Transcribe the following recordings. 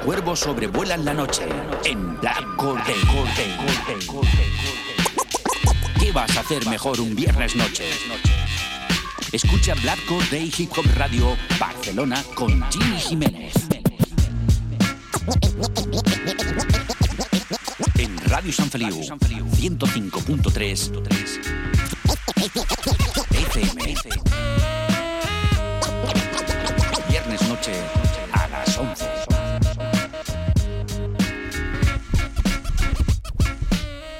Cuervos sobrevuelan la noche en Black Corday. ¿Qué vas a hacer mejor un viernes noche? Escucha Black Day Hip Hop Radio Barcelona con Jimmy Jiménez. En Radio San Feliu 105.3 FM. Viernes noche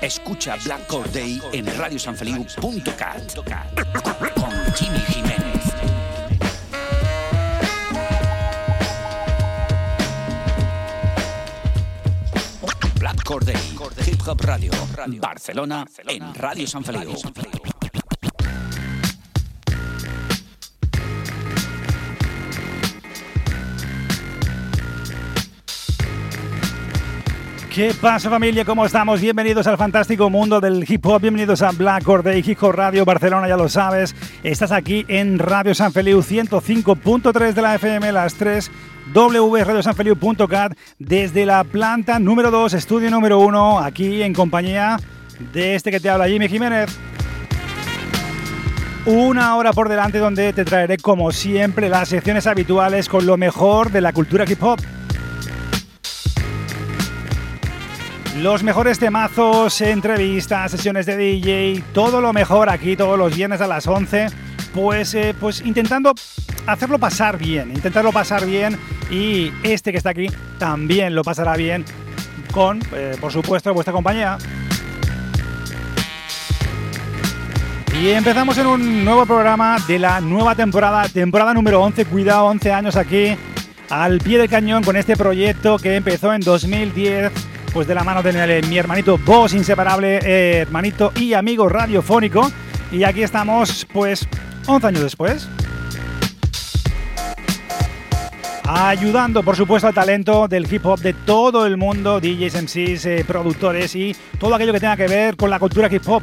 Escucha Black Day en radiosanfeliu.cat con Jimmy Jiménez. Black Day, Hip Hop Radio, Barcelona, en Radio San Feliu. ¿Qué pasa familia? ¿Cómo estamos? Bienvenidos al fantástico mundo del hip hop, bienvenidos a Black Day Hip Hop Radio Barcelona, ya lo sabes. Estás aquí en Radio San Feliu 105.3 de la FM, las 3 www.radiosanfeliu.cat desde la planta número 2, estudio número 1, aquí en compañía de este que te habla Jimmy Jiménez. Una hora por delante donde te traeré como siempre las secciones habituales con lo mejor de la cultura hip hop. Los mejores temazos, entrevistas, sesiones de DJ, todo lo mejor aquí todos los viernes a las 11. Pues, eh, pues intentando hacerlo pasar bien, intentarlo pasar bien y este que está aquí también lo pasará bien con, eh, por supuesto, vuestra compañía. Y empezamos en un nuevo programa de la nueva temporada, temporada número 11, cuidado, 11 años aquí, al pie del cañón con este proyecto que empezó en 2010 pues de la mano de mi hermanito voz inseparable, eh, hermanito y amigo radiofónico. Y aquí estamos, pues, 11 años después. Ayudando, por supuesto, al talento del hip hop de todo el mundo, DJs, MCs, eh, productores y todo aquello que tenga que ver con la cultura hip hop.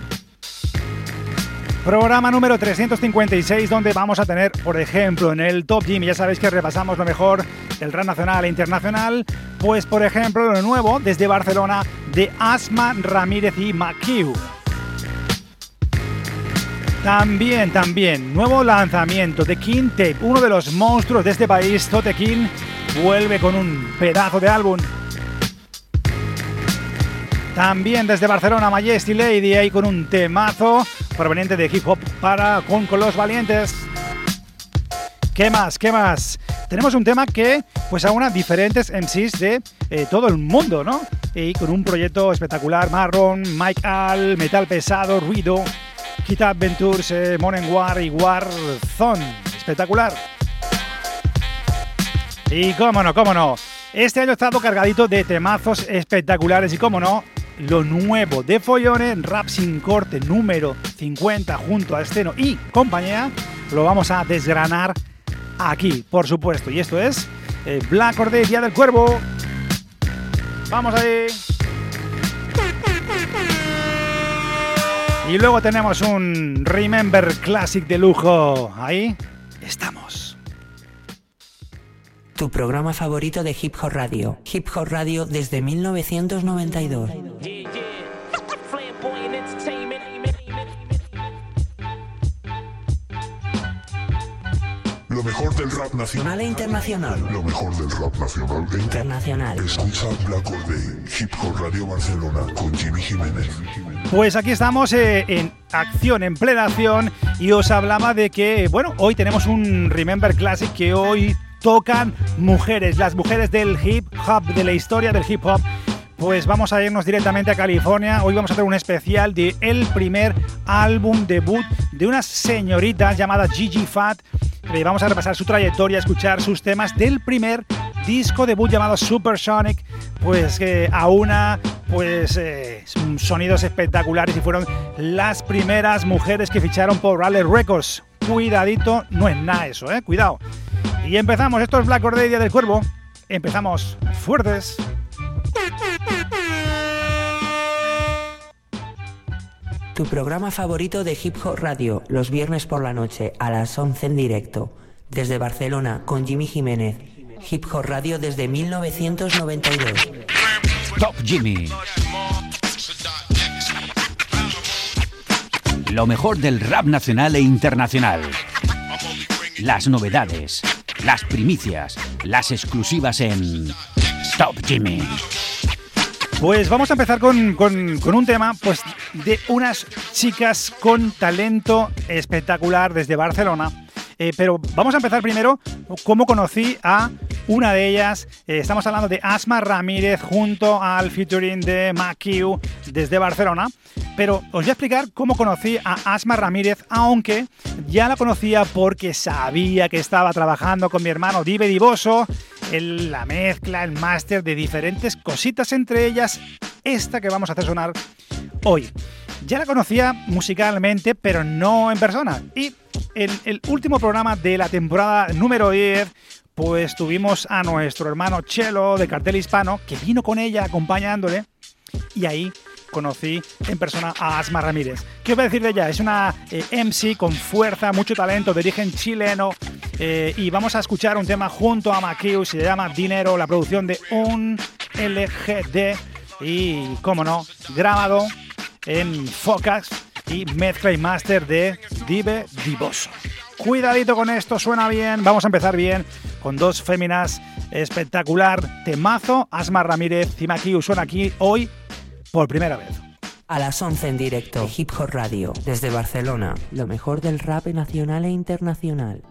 Programa número 356 donde vamos a tener, por ejemplo, en el Top Gym, ya sabéis que repasamos lo mejor del rap nacional e internacional, pues por ejemplo lo nuevo desde Barcelona de Asma Ramírez y Makiu. También, también, nuevo lanzamiento de King Tape, uno de los monstruos de este país, Tote King, vuelve con un pedazo de álbum. También desde Barcelona, Majesty Lady, ahí con un temazo proveniente de hip hop para con, con los valientes. ¿Qué más? ¿Qué más? Tenemos un tema que pues aúna diferentes MCs de eh, todo el mundo, ¿no? Y con un proyecto espectacular, Marron, Mike Al, Metal Pesado, Ruido, Kitab Ventures, eh, Monen War y Warzone. Espectacular. Y cómo no, cómo no. Este año ha estado cargadito de temazos espectaculares y cómo no, lo nuevo de Follones, Rap sin corte número 50 junto a Esteno y compañía, lo vamos a desgranar aquí, por supuesto. Y esto es eh, Black Order, Día del Cuervo. Vamos ahí. Y luego tenemos un Remember Classic de lujo. Ahí estamos. Tu programa favorito de Hip Hop Radio. Hip Hop Radio desde 1992. Lo mejor del rap nacional e internacional. Lo mejor del rap nacional e internacional. Escucha Black Day, Hip Hop Radio Barcelona con Jimmy Jiménez. Pues aquí estamos eh, en acción, en plena acción, y os hablaba de que, bueno, hoy tenemos un Remember Classic que hoy tocan mujeres, las mujeres del hip hop, de la historia del hip hop. Pues vamos a irnos directamente a California. Hoy vamos a hacer un especial de el primer álbum debut de una señorita llamada Gigi Fat. Eh, vamos a repasar su trayectoria, escuchar sus temas del primer disco debut llamado Supersonic, pues que aúna pues eh, sonidos espectaculares y fueron las primeras mujeres que ficharon por Raleigh Records. Cuidadito, no es nada eso, eh, cuidado. Y empezamos, esto es Black Order Día del Cuervo. Empezamos fuertes. tu programa favorito de Hip Hop Radio, los viernes por la noche a las 11 en directo, desde Barcelona con Jimmy Jiménez. Hip Hop Radio desde 1992. Top Jimmy. Lo mejor del rap nacional e internacional. Las novedades, las primicias, las exclusivas en Top Jimmy. Pues vamos a empezar con, con, un tema pues, de unas chicas con talento espectacular desde Barcelona. Eh, pero vamos a empezar primero cómo conocí a una de ellas. Eh, estamos hablando de Asma Ramírez junto al featuring de Makiu desde Barcelona. Pero os voy a explicar cómo conocí a Asma Ramírez, aunque ya la conocía porque sabía que estaba trabajando con mi hermano Dive Divoso la mezcla, el máster de diferentes cositas, entre ellas esta que vamos a hacer sonar hoy. Ya la conocía musicalmente, pero no en persona. Y en el último programa de la temporada número 10 pues tuvimos a nuestro hermano Chelo de Cartel Hispano, que vino con ella acompañándole, y ahí conocí en persona a Asma Ramírez. ¿Qué voy a decir de ella? Es una eh, MC con fuerza, mucho talento, de origen chileno. Eh, y vamos a escuchar un tema junto a Makiu, se llama Dinero, la producción de un LGD. Y, cómo no, grabado en Focas y mezcla master de Dive Divoso. Cuidadito con esto, suena bien, vamos a empezar bien con dos féminas espectacular, temazo, Asma Ramírez y Makiu suena aquí hoy por primera vez. A las 11 en directo, Hip Hop Radio, desde Barcelona, lo mejor del rap nacional e internacional.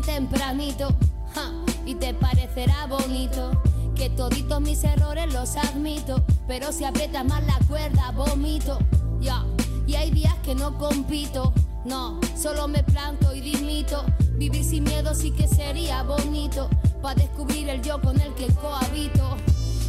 tempranito ja, y te parecerá bonito que toditos mis errores los admito, pero si aprietas más la cuerda vomito. Ya, y hay días que no compito, no, solo me planto y dimito. Vivir sin miedo sí que sería bonito, para descubrir el yo con el que cohabito.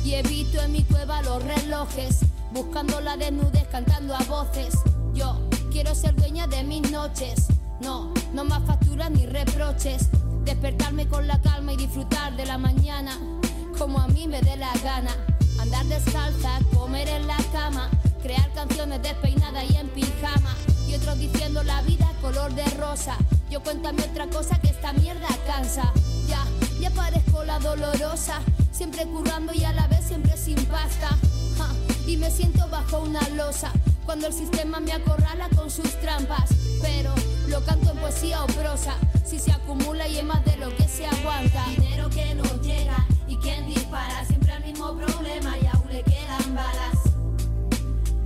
Y evito en mi cueva los relojes, buscando la desnudez cantando a voces. Yo quiero ser dueña de mis noches, no, no más facturas ni reproches. Despertarme con la calma y disfrutar de la mañana como a mí me dé la gana. Andar descalza, comer en la cama, crear canciones despeinadas y en pijama. Y otros diciendo la vida color de rosa. Yo cuéntame otra cosa que esta mierda cansa. Ya, ya parezco la dolorosa, siempre currando y a la vez siempre sin pasta. Y me siento bajo una losa cuando el sistema me acorrala con sus trampas. Pero lo canto en poesía o prosa. Si se acumula y es más de lo que se aguanta. Dinero que no llega y quien dispara. Siempre el mismo problema y aún le quedan balas.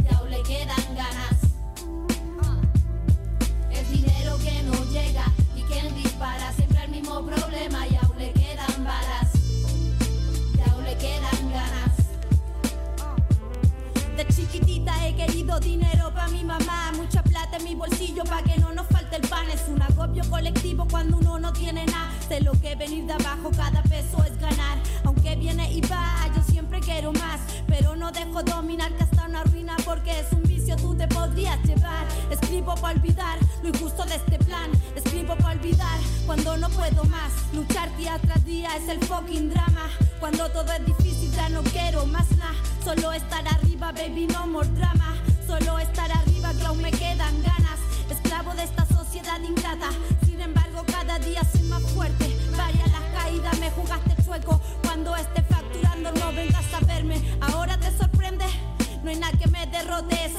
Y aún le quedan ganas. Ah. El dinero que no llega y quien dispara. Siempre el mismo problema y aún le quedan balas. Y aún le quedan ganas. Ah. De chiquitita he querido dinero para mi mamá. Muchas de mi bolsillo para que no nos falte el pan. Es un agobio colectivo cuando uno no tiene nada. Sé lo que venir de abajo, cada peso es ganar. Aunque viene y va, yo siempre quiero más. Pero no dejo dominar que hasta una ruina porque es un vicio, tú te podrías llevar. Escribo para olvidar lo injusto de este plan. Escribo para olvidar cuando no puedo más. Luchar día tras día es el fucking drama. Cuando todo es difícil ya no quiero más nada. Solo estar arriba, baby, no more drama.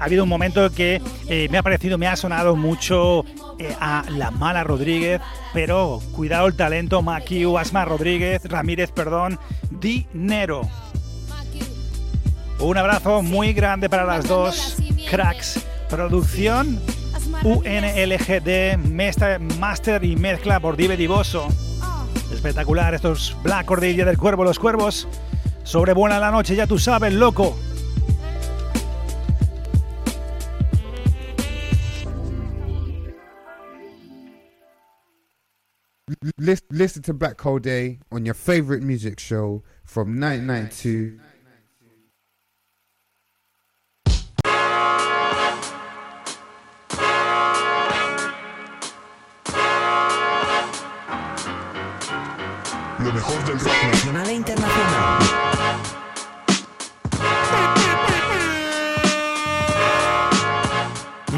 ha habido un momento que eh, me ha parecido, me ha sonado mucho eh, a La Mala Rodríguez, pero cuidado el talento, Maquiu, Asma Rodríguez, Ramírez, perdón, Dinero. Un abrazo muy grande para las dos cracks. Producción UNLGD, Master y mezcla por Dive Divoso. Espectacular estos Black Cordilla del Cuervo, los cuervos. Sobrevuelan la noche, ya tú sabes, loco. Listen to Black Hole Day on your favorite music show from 1992. Lo mejor del rock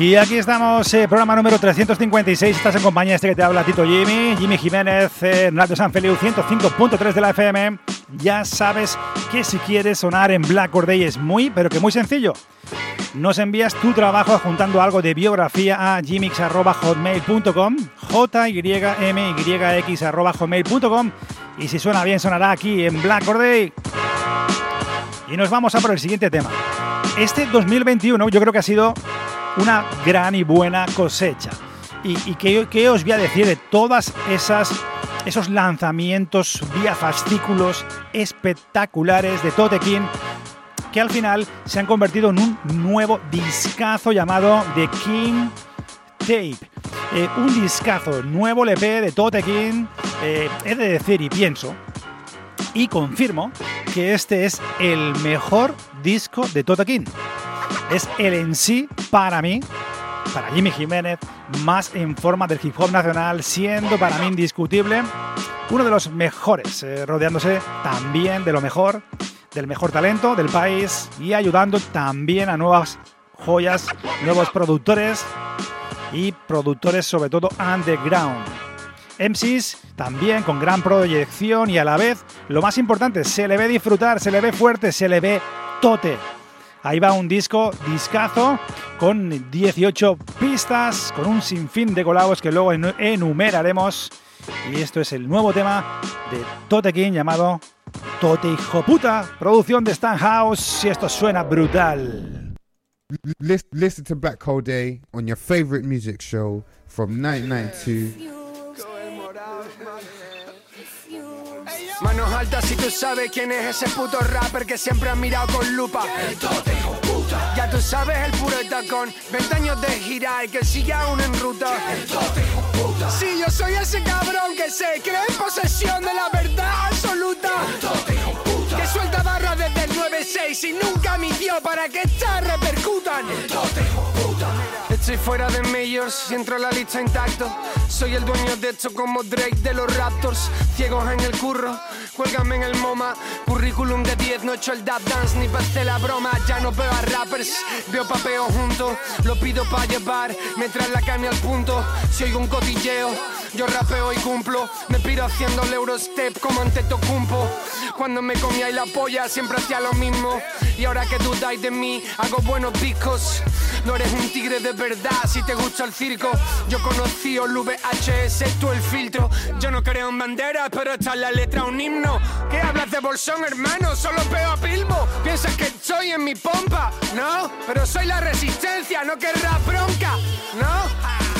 Y aquí estamos, eh, programa número 356. Estás en compañía de este que te habla Tito Jimmy, Jimmy Jiménez, eh, Radio San Feliu 105.3 de la FM. Ya sabes que si quieres sonar en Black Day es muy, pero que muy sencillo. Nos envías tu trabajo juntando algo de biografía a gmx.hotmail.com, jymyx.hotmail.com y si suena bien sonará aquí en Black Or Day. Y nos vamos a por el siguiente tema. Este 2021 yo creo que ha sido una gran y buena cosecha. ¿Y, y qué, os voy a decir de todas esas esos lanzamientos vía fascículos espectaculares de Totekin que al final se han convertido en un nuevo discazo llamado The King Tape. Eh, un discazo, nuevo LP de Totekin. Eh, he de decir y pienso y confirmo que este es el mejor disco de Totekin. Es el en sí, para mí, para Jimmy Jiménez, más en forma del hip hop nacional, siendo para mí indiscutible uno de los mejores, eh, rodeándose también de lo mejor, del mejor talento del país y ayudando también a nuevas joyas, nuevos productores y productores sobre todo underground. MCs también con gran proyección y a la vez, lo más importante, se le ve disfrutar, se le ve fuerte, se le ve tote. Ahí va un disco, discazo, con 18 pistas, con un sinfín de colabos que luego enu- enumeraremos. Y esto es el nuevo tema de Tote King llamado Tote Hijo Puta, producción de Stan House. Y esto suena brutal. Lis- Listen to Black Hole Day on your favorite music show from 1992. Manos altas si tú sabes quién es ese puto rapper que siempre has mirado con lupa. Ya tú sabes el puro tacón, 20 años de gira y que sigue aún en ruta. Sí, yo soy ese cabrón que se cree en posesión de la verdad absoluta. Que suelta barras desde el 9-6 y nunca midió para que estas repercutan. Estoy fuera de Majors y entro a la lista intacto. Soy el dueño de esto como Drake de los Raptors. Ciegos en el curro, cuélgame en el MoMA. Currículum de 10, no he hecho el dab dance ni pasé la broma. Ya no veo a rappers, veo papeo juntos. Lo pido para llevar, me traen la carne al punto. Si oigo un cotilleo, yo rapeo y cumplo. Me piro haciendo el Eurostep como ante Tocumpo. Cuando me comía la polla siempre hacía lo mismo. Y ahora que dudáis de mí, hago buenos discos. No eres un tigre de verdad si te gusta el circo. Yo conocí el VHS, tú el filtro. Yo no creo en banderas, pero esta es la letra un himno. ¿Qué hablas de bolsón, hermano? Solo peo a pilbo. Piensas que estoy en mi pompa, ¿no? Pero soy la resistencia, no querrás bronca, ¿no?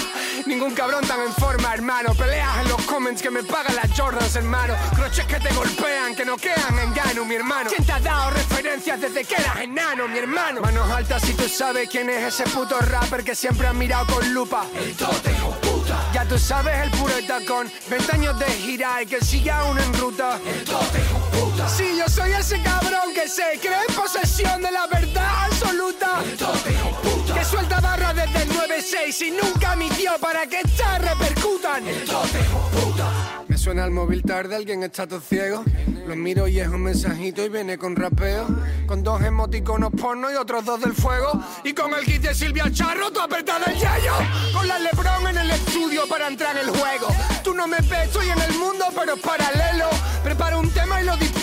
Ningún cabrón tan en forma, hermano. Peleas en los comments que me pagan las Jordans, hermano. Croches que te golpean, que no quedan en gano, mi hermano. ¿Quién te ha dado referencias desde que eras enano, mi hermano? Manos altas si tú sabes quién es ese puto rapper que siempre has mirado con lupa. El. Ya tú sabes el puro tacón. 20 años de gira y que sigue aún en ruta. El puta. Sí, yo soy ese cabrón que se cree en posesión de la verdad absoluta. Que suelta barras desde el 9-6 y nunca midió para que estas repercutan. Me suena el móvil tarde, alguien está todo ciego. Lo miro y es un mensajito y viene con rapeo. Con dos emoticonos porno y otros dos del fuego. Y con el kit de Silvia Charro, tú apretado el yello. Con la Lebron en el estudio para entrar en el juego. Tú no me ves, estoy en el mundo, pero es paralelo. Preparo un tema y lo para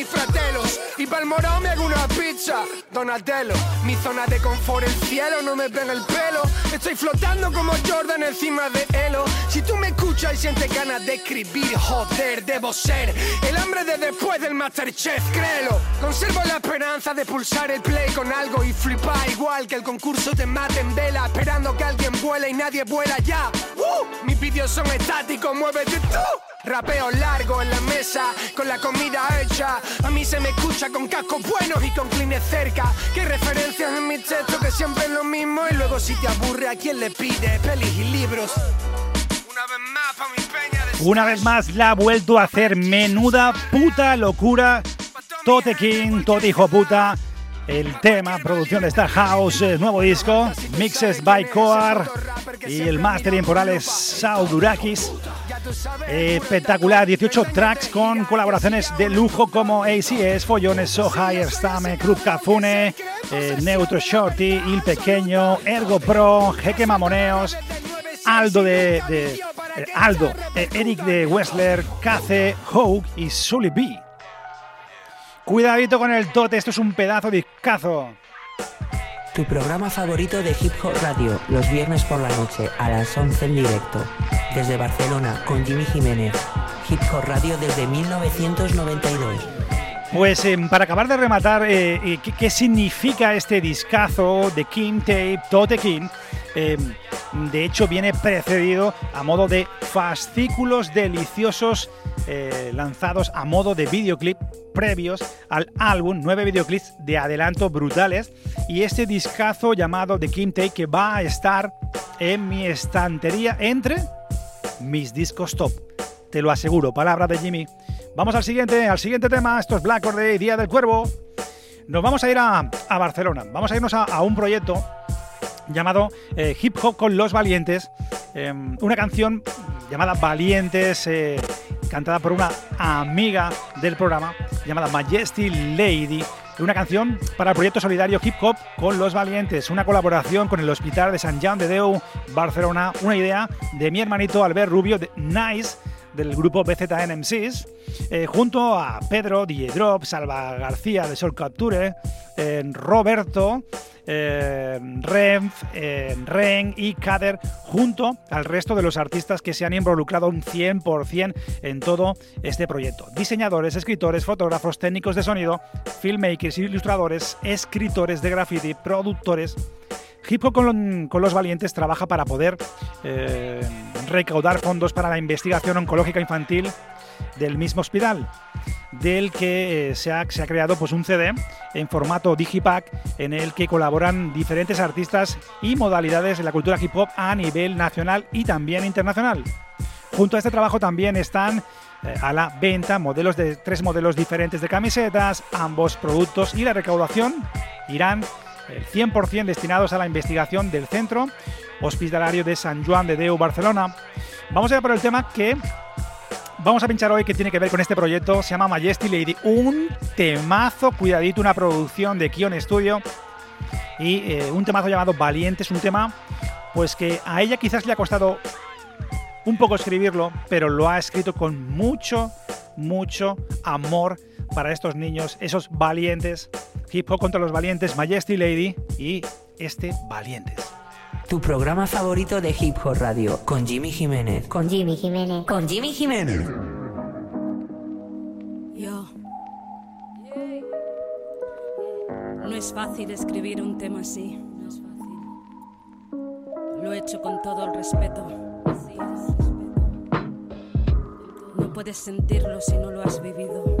mi fratelos. Y pa'l morón me hago una pizza, Donatello. Mi zona de confort, el cielo, no me pega el pelo. Estoy flotando como Jordan encima de Elo. Si tú me escuchas y sientes ganas de escribir, joder, debo ser el hambre de después del Masterchef, créelo. Conservo la esperanza de pulsar el play con algo y flipar igual que el concurso te mate en vela, esperando que alguien vuela y nadie vuela ya. Uh, mis vídeos son estáticos, muévete tú. Rapeo largo en la mesa, con la comida hecha. A mí se me escucha con cascos buenos y con clines cerca. Que referencias en mi texto que siempre es lo mismo. Y luego si te aburre, ¿a quién le pide? Pelis y libros. Una vez más Una vez más la ha vuelto a hacer menuda puta locura. Tote King, Tote hijo puta. El tema, producción de esta house, eh, nuevo disco, mixes by Coar y el mastering por Alex Saudurakis. Espectacular, 18 tracks con colaboraciones de lujo como ACS, Follones, Soja, Stame, Cruz Cafune, eh, Neutro Shorty, Il Pequeño, Ergo Pro, Jeque Mamoneos, Aldo de, eh, Aldo, Eric de Wessler, Cace, Hogue y Sully B. Cuidadito con el tote, esto es un pedazo de discazo. Tu programa favorito de Hip Hop Radio, los viernes por la noche a las 11 en directo. Desde Barcelona, con Jimmy Jiménez. Hip Hop Radio desde 1992. Pues eh, para acabar de rematar, eh, eh, ¿qué, qué significa este discazo de King Tape, Tote King? Eh, de hecho, viene precedido a modo de fascículos deliciosos eh, lanzados a modo de videoclip previos al álbum, nueve videoclips de adelanto brutales y este discazo llamado The King Tape que va a estar en mi estantería entre mis discos top. Te lo aseguro, palabra de Jimmy. Vamos al siguiente, al siguiente tema. Esto es Black Day, Día del Cuervo. Nos vamos a ir a, a Barcelona. Vamos a irnos a, a un proyecto llamado eh, Hip Hop con los Valientes. eh, una canción llamada Valientes, eh, cantada por una amiga del programa llamada Majesty Lady. Una canción para el proyecto solidario Hip Hop con los Valientes, una colaboración con el Hospital de Sant Jean de Déu, Barcelona, una idea de mi hermanito Albert Rubio de Nice del grupo BZNMCs, eh, junto a Pedro, DJ Drop, Salva García de Sol Capture, eh, Roberto, eh, Renf, eh, Ren y Kader, junto al resto de los artistas que se han involucrado un 100% en todo este proyecto. Diseñadores, escritores, fotógrafos, técnicos de sonido, filmmakers, ilustradores, escritores de graffiti, productores. Hip Hop con, con los Valientes trabaja para poder eh, recaudar fondos para la investigación oncológica infantil del mismo hospital, del que eh, se, ha, se ha creado pues, un CD en formato Digipack en el que colaboran diferentes artistas y modalidades de la cultura hip hop a nivel nacional y también internacional. Junto a este trabajo también están eh, a la venta modelos de tres modelos diferentes de camisetas, ambos productos y la recaudación irán el 100% destinados a la investigación del Centro Hospitalario de San Juan de Deu, Barcelona. Vamos a ir por el tema que vamos a pinchar hoy que tiene que ver con este proyecto. Se llama Majesty Lady. Un temazo, cuidadito, una producción de Kion Studio. Y eh, un temazo llamado Valiente. Es un tema pues que a ella quizás le ha costado un poco escribirlo, pero lo ha escrito con mucho, mucho amor para estos niños, esos valientes. Hip Hop contra los valientes, Majesty Lady y este Valientes. Tu programa favorito de Hip Hop Radio, con Jimmy Jiménez. Con Jimmy Jiménez. Con Jimmy Jiménez. Yo. No es fácil escribir un tema así. No es fácil. Lo he hecho con todo el respeto. No puedes sentirlo si no lo has vivido.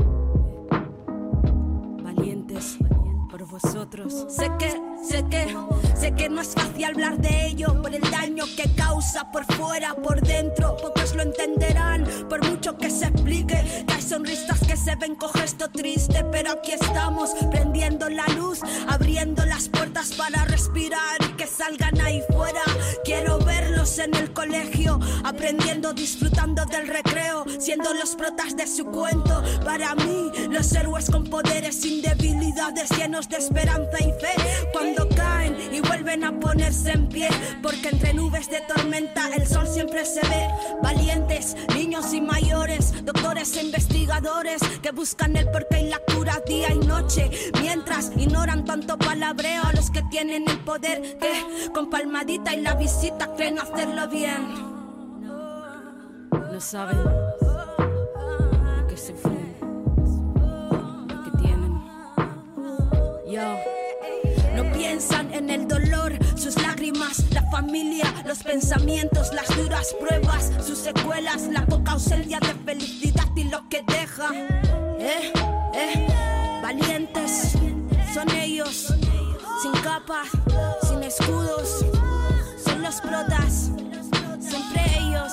Sé que, sé que, sé que no es fácil hablar de ello por el daño que causa por fuera, por dentro. Pocos lo entenderán por mucho que se explique. Que hay sonrisas que se ven con gesto triste, pero aquí estamos prendiendo la luz, abriendo las puertas para respirar y que salgan ahí fuera. Quiero verlos en el colegio, aprendiendo, disfrutando del recreo, siendo los protas de su cuento. Para mí, los héroes con poderes sin debilidades, llenos de esperanza y fe, cuando caen y vuelven a ponerse en pie, porque entre nubes de tormenta el sol siempre se ve. Valientes, niños y mayores, doctores e investigadores que buscan el porqué y la cura día y noche, mientras ignoran tanto palabreo a los que tienen el poder que con palmadita y la visita creen No saben lo que sufren, lo que tienen. Yo. No piensan en el dolor, sus lágrimas, la familia, los pensamientos, las duras pruebas, sus secuelas, la poca ausencia de felicidad y lo que deja. Eh, eh, valientes son ellos, sin capas, sin escudos, los protas, siempre ellos.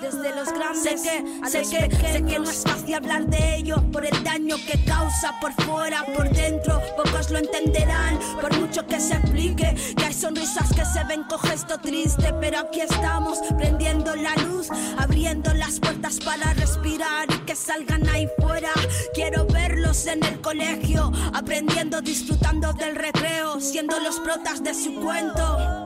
Desde los grandes sé que, sé que, sé que no es fácil hablar de ello por el daño que causa por fuera, por dentro. Pocos lo entenderán, por mucho que se explique. Que hay sonrisas que se ven con gesto triste, pero aquí estamos prendiendo la luz, abriendo las puertas para respirar y que salgan ahí fuera. Quiero verlos en el colegio, aprendiendo, disfrutando del recreo, siendo los protas de su cuento.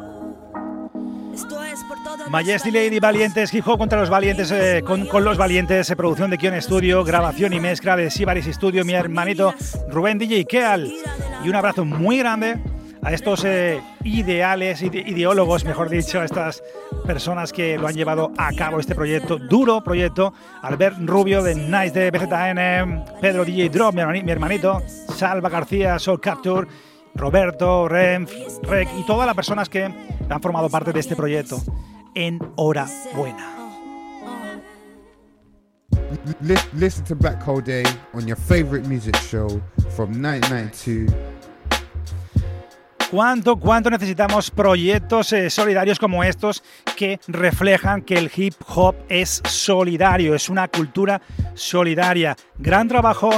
Majesty Lady Valientes, hip hop contra los valientes, eh, con, con, los valientes, eh, producción de Kion Studio, grabación y mezcla de Sibaris Studio, mi hermanito Rubén DJ Keal. Y un abrazo muy grande a estos eh, ideales, ide ideólogos, mejor dicho, a estas personas que lo han llevado a cabo este proyecto, duro proyecto. Albert Rubio de Nice de BZN, Pedro DJ Drop, mi, hermanito, mi hermanito Salva García, Soul Capture. Roberto, Renf, Rec y todas las personas que han formado parte de este proyecto. Enhorabuena. Listen to Black Hole Day on your favorite music show from 1992. ¿Cuánto, cuánto necesitamos proyectos eh, solidarios como estos que reflejan que el hip hop es solidario, es una cultura solidaria? Gran trabajo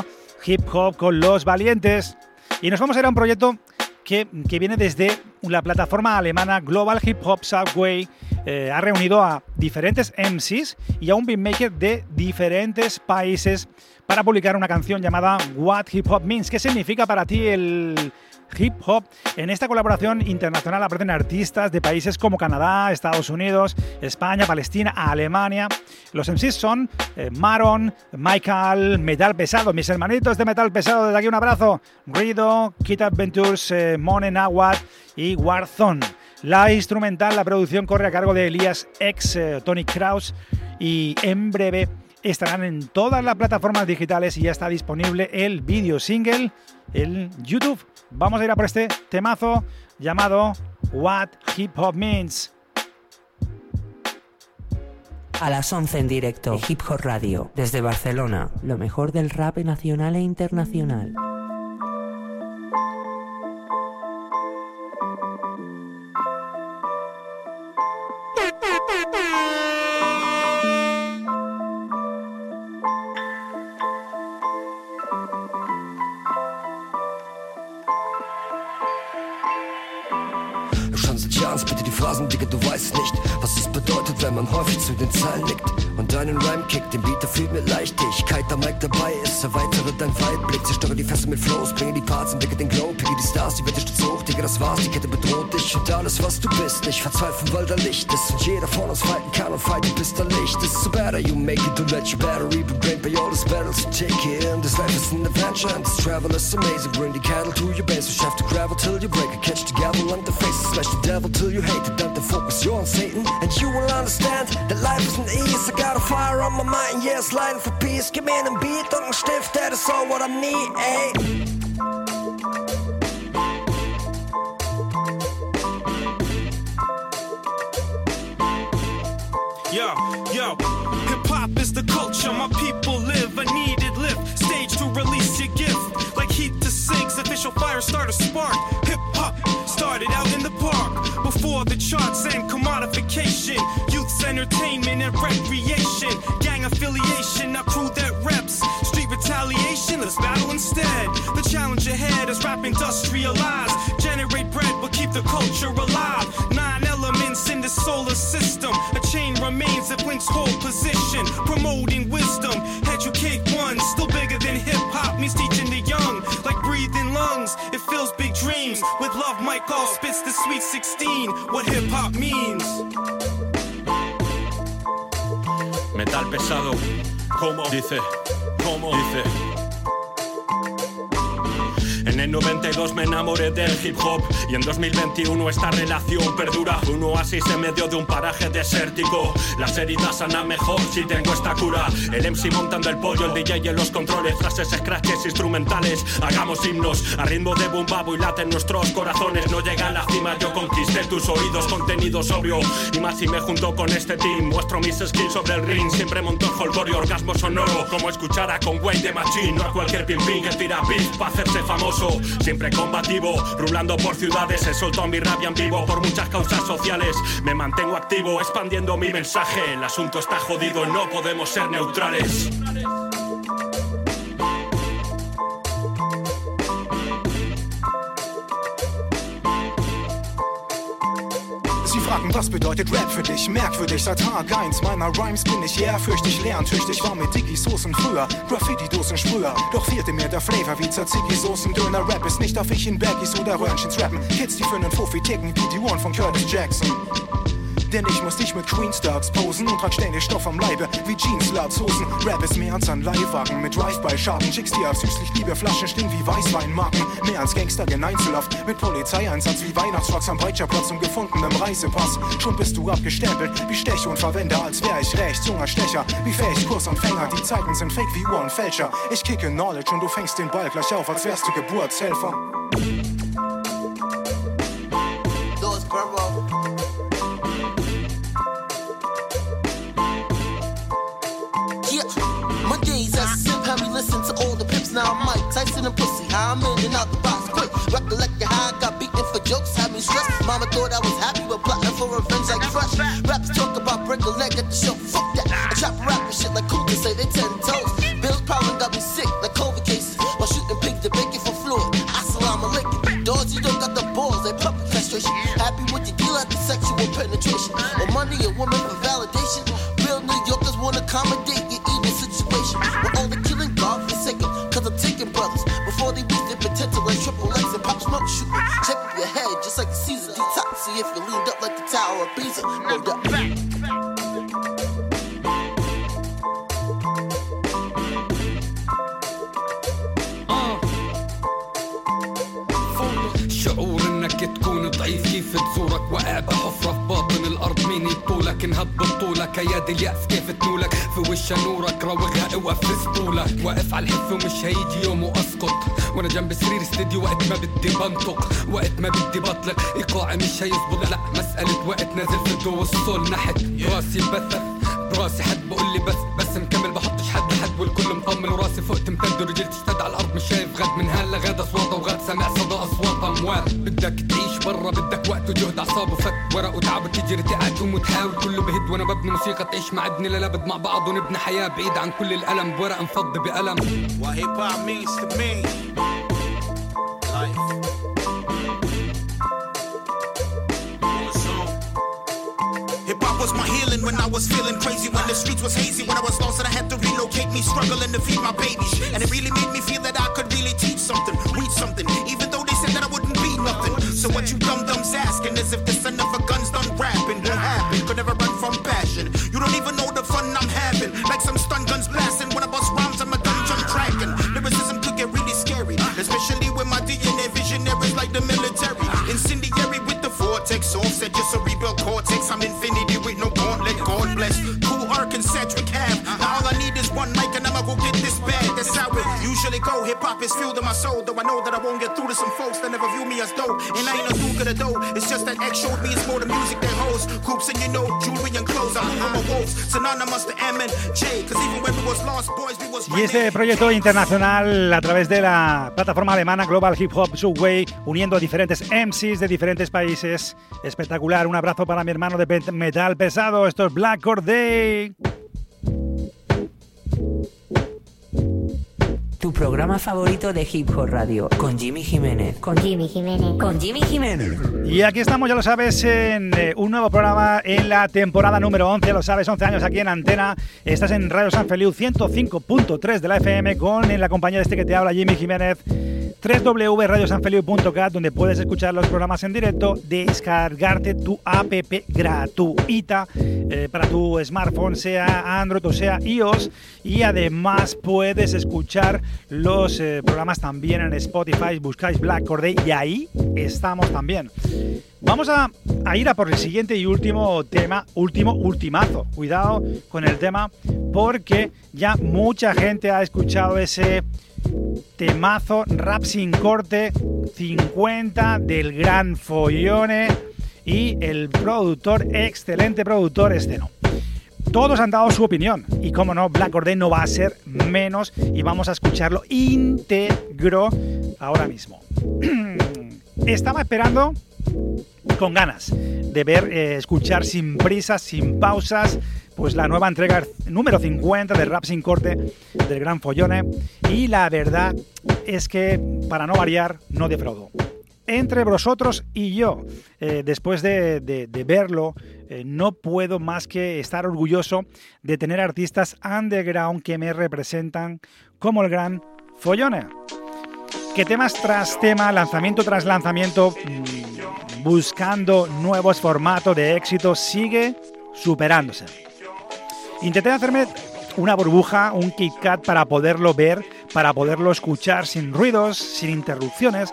hip hop con los valientes. Y nos vamos a ir a un proyecto que, que viene desde la plataforma alemana Global Hip Hop Subway. Eh, ha reunido a diferentes MCs y a un beatmaker de diferentes países para publicar una canción llamada What Hip Hop Means. ¿Qué significa para ti el hip hop. En esta colaboración internacional aparecen artistas de países como Canadá, Estados Unidos, España, Palestina, Alemania. Los MCs son eh, Maron, Michael, Metal Pesado, mis hermanitos de Metal Pesado, desde aquí un abrazo. Rido, Kit Adventures, eh, Monen Awad y Warzone. La instrumental, la producción corre a cargo de Elías X, eh, Tony Kraus y en breve estarán en todas las plataformas digitales y ya está disponible el vídeo single en YouTube. Vamos a ir a por este temazo llamado What Hip Hop Means. A las 11 en directo, Hip Hop Radio, desde Barcelona, lo mejor del rap nacional e internacional. weiß nicht, wenn man häufig zu den Zahlen nickt und deinen Rhyme kickt. Den Beat, fühlt mir Leichtigkeit, da Mike dabei ist, erweitere dein Weitblick. Zerstöre die Feste mit Flows, bringe die Parts, entdecke den Glow, picke die Stars, die Wette stützt hoch, Digga, das war's, die Kette bedroht dich und alles, was du bist. Nicht verzweifeln, weil da Licht ist und jeder von uns fighten kann und fighten, bis da Licht ist. So better you make it, don't let your battery be drained by all these battles you take in. This life is an adventure and this travel is amazing. Bring the cattle to your base, we have to gravel till you break it. Catch the gavel on the face, smash the devil till you hate it. Don't the focus, you're on Satan, and you will understand that life isn't easy. I got a fire on my mind, yeah, it's lighting for peace. Give me a beat und ein Stift, that is all what I need, ey. Yo, yo, hip hop is the culture my people live. A needed lift, stage to release your gift. Like heat to sinks, official fire starter spark. Hip hop started out in the park before the charts entertainment and recreation. Gang affiliation, now crew that reps. Street retaliation, let's battle instead. The challenge ahead is rap industrialized. Generate bread, but keep the culture alive. Nine elements in the solar system. A chain remains that links whole position, promoting wisdom. Metal pesado, como dice, como dice. En el 92 me enamoré del hip hop y en 2021 esta relación perdura. Un oasis en medio de un paraje desértico. Las heridas sanan mejor si tengo esta cura. El MC montando el pollo, el DJ en los controles, frases, scratches, instrumentales. Hagamos himnos a ritmo de boom babo y laten nuestros corazones. No llega a la cima, yo conquisté tus oídos, contenido sobrio. Y más si me junto con este team. Muestro mis skills sobre el ring, siempre monto el holgorio, orgasmo sonoro. Como escuchar a Conway de Machine, no a cualquier pim que tira beat para hacerse famoso. Siempre combativo, rulando por ciudades, he soltado mi rabia en vivo por muchas causas sociales. Me mantengo activo, expandiendo mi mensaje. El asunto está jodido, no podemos ser neutrales. Fragen, was bedeutet Rap für dich? Merkwürdig, seit Tag 1 meiner Rhymes bin ich ehrfürchtig, lerntüchtig. War mit Digi-Soßen früher, Graffiti-Dosen sprüher. Doch fehlte mir der Flavor wie Tzatziki-Soßen. Döner Rap ist nicht, darf ich in Baggies oder Röhrchens rappen. Kids, die für nen Fuffi ticken wie die Ohren von Curtis Jackson. Denn ich muss nicht mit Queenstars posen und trag ständig Stoff am Leibe wie Jeans, Latzhosen. Rap ist mehr als ein Leihwagen mit Drive-by-Schaden. Chicks, die auf süßlich liebe Flaschen stehen wie Weißweinmarken. Mehr als Gangster in Einzelhaft mit Polizeieinsatz wie Weihnachtswachs am Breitscherplatz und gefundenem Reisepass. Schon bist du abgestempelt wie Stech und Verwender, als wär ich rechts. Junger Stecher wie fähig Kursanfänger. Die Zeiten sind fake wie Uhren Fälscher. Ich kicke Knowledge und du fängst den Ball gleich auf, als wärst du Geburtshelfer. I'm in and out the box quick. Recollect how I got beaten for jokes, had me stressed. Mama thought I was happy, but plotting for revenge like fresh. Raps talk about break a leg at the show. Fuck that. I trap rap and shit like Cooper say they ten toes. Bill's problem got me sick like COVID cases while shooting pig to bacon for Floyd. Assalamu alaikum. Dogs, you don't got the balls, they puppet castration. Happy with the deal at the sexual penetration. Or money or woman for validation. Real New Yorkers want to No doubt. شعور إنك تكون ضعيف كيف تزورك؟ واقع بحفرة في باطن الأرض مين يطولك انهب بطولك ايادي اليأس كيف تنولك؟ في وش نورك راوغها اوقف في سطولك. واقف على الحف ومش هيجي يوم واسقط وأنا جنب سرير استديو وقت ما بدي بنطق وقت ما بدي بطلق. إيقاعي مش هيزبط لا مسألة وقت نازل في الضو والصول نحت. راسي بث براسي حد بقول لي بس بس مكمل. بحطش حد لحد والكل مطمن. وراسي فوق تمتد. ورجلتي تشتد على الأرض. مش شايف غد. من هلا غاد اصوات وغاد سامع صدى اصوات اموات بدك تعيش برا. بدك وقت وجهد أعصاب وفك. ورق وتعب تجري تقعد وتحاول كله بهد. وأنا ببني موسيقى تعيش مع ابني للابد مع بعض. ونبني حياة بعيد عن كل الألم. بورق مفضي بقلم hop means to me. Healing when I was feeling crazy. When the streets was hazy. When I was lost and I had to relocate me. Struggling to feed my babies. And it really made me feel that I could really teach something. Read something. Even though they said that I wouldn't be nothing. So what you dumb dumbs asking is if the son of a gun's done rapping. Won't happen. Could never run from passion. You don't even know the fun I'm having. Like some stun guns blasting. Know that I won't get through to some folks that never view me as dope. And I ain't a duke of the dough. It's just that X showed me it's more the music than hoes. Coops and you know, jewelry and clothes. I'm moving my wolves. Synonymous to M and J. Cause even when we was lost boys, we was Y este proyecto internacional a través de la plataforma alemana Global Hip Hop Subway, uniendo a diferentes MCs de diferentes países. Espectacular. Un abrazo para mi hermano de metal pesado. Esto es Black Corday. Tu programa favorito de Hip Hop Radio, con Jimmy Jiménez. Con Jimmy Jiménez. Con Jimmy Jiménez. Y aquí estamos, ya lo sabes, en eh, un nuevo programa en la temporada número 11, lo sabes, 11 años aquí en Antena. Estás en Radio San Feliu 105.3 de la FM con en la compañía de este que te habla Jimmy Jiménez www.radiosanfeliu.cat donde puedes escuchar los programas en directo, descargarte tu app gratuita eh, para tu smartphone, sea Android o sea iOS, y además puedes escuchar los eh, programas también en Spotify, buscáis Black Corday y ahí estamos también. Vamos a, a, ir a por el siguiente y último tema, último ultimazo. Cuidado con el tema porque ya mucha gente ha escuchado ese temazo rap sin corte 50 del gran Follone y el productor, excelente productor Esteno. Todos han dado su opinión y como no, Black Order no va a ser menos y vamos a escucharlo íntegro ahora mismo. Estaba esperando con ganas de ver, eh, escuchar sin prisas, sin pausas, pues la nueva entrega número 50 de Rap sin corte del Gran Follone y la verdad es que para no variar no defraudo. Entre vosotros y yo, eh, después de, verlo, eh, no puedo más que estar orgulloso de tener artistas underground que me representan como el Gran Follone. Que temas tras tema, lanzamiento tras lanzamiento, mm, buscando nuevos formatos de éxito, sigue superándose. Intenté hacerme una burbuja, un KitKat para poderlo ver, para poderlo escuchar sin ruidos, sin interrupciones,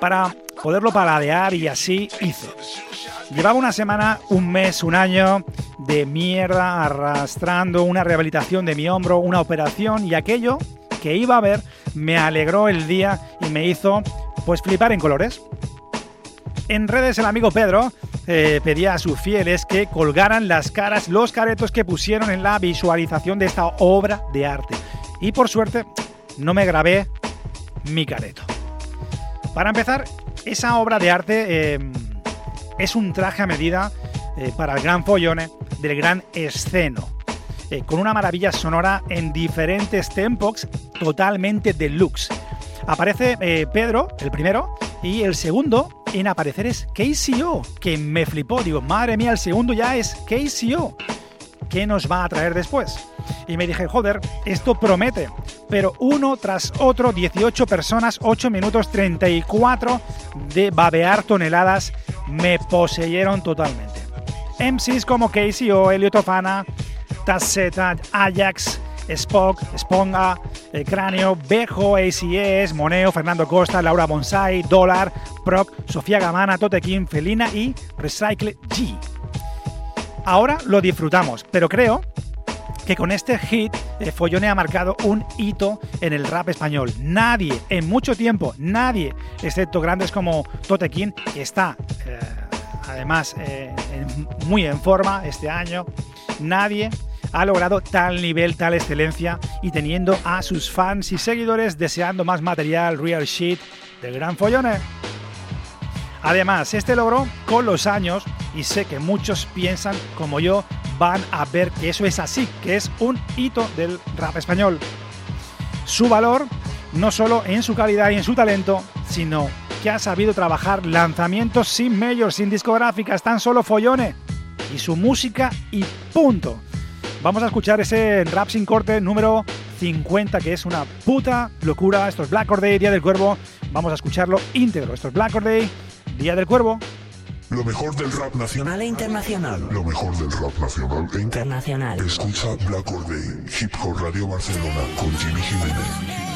para poderlo paladear y así hice. Llevaba una semana, un mes, un año de mierda arrastrando una rehabilitación de mi hombro, una operación y aquello que iba a ver me alegró el día y me hizo pues flipar en colores. En redes el amigo Pedro eh, pedía a sus fieles que colgaran las caras, los caretos que pusieron en la visualización de esta obra de arte. Y por suerte no me grabé mi careto. Para empezar, esa obra de arte em, es un traje a medida eh, para el gran follone del gran esceno. Eh, con una maravilla sonora en diferentes tempos totalmente deluxe. Aparece Pedro, el primero, y el segundo en aparecer es KCO, que me flipó. Digo, madre mía, el segundo ya es KCO. ¿Qué nos va a traer después? Y me dije, joder, esto promete. Pero uno tras otro, 18 personas, 8 minutos 34 de babear toneladas, me poseyeron totalmente. MCs como KCO, Elliot Ofana, Tazzeta, Ajax, Spock, Sponga, El Cráneo, Bejo, ACS, Moneo, Fernando Costa, Laura Bonsai, Dólar, Proc, Sofía Gamana, Totequín, Felina y Recycle G. Ahora lo disfrutamos, pero creo que con este hit eh, Follone ha marcado un hito en el rap español. Nadie, en mucho tiempo, nadie, excepto grandes como Totequín, que está eh, además eh, muy en forma este año, nadie ha logrado tal nivel, tal excelencia y teniendo a sus fans y seguidores deseando más material real shit del gran follone. Además, este logro con los años, y sé que muchos piensan como yo, van a ver que eso es así, que es un hito del rap español. Su valor, no solo en su calidad y en su talento, sino que ha sabido trabajar lanzamientos sin majors, sin discográficas, tan solo follone, y su música y punto. Vamos a escuchar ese rap sin corte número 50, que es una puta locura. Esto es Black Or Day, Día del Cuervo. Vamos a escucharlo íntegro. Esto es Black Or Day, Día del Cuervo. Lo mejor del rap nacional e internacional. Lo mejor del rap nacional e internacional. Escucha Black Or Day, Hip Hop Radio Barcelona con Jimmy Jiménez.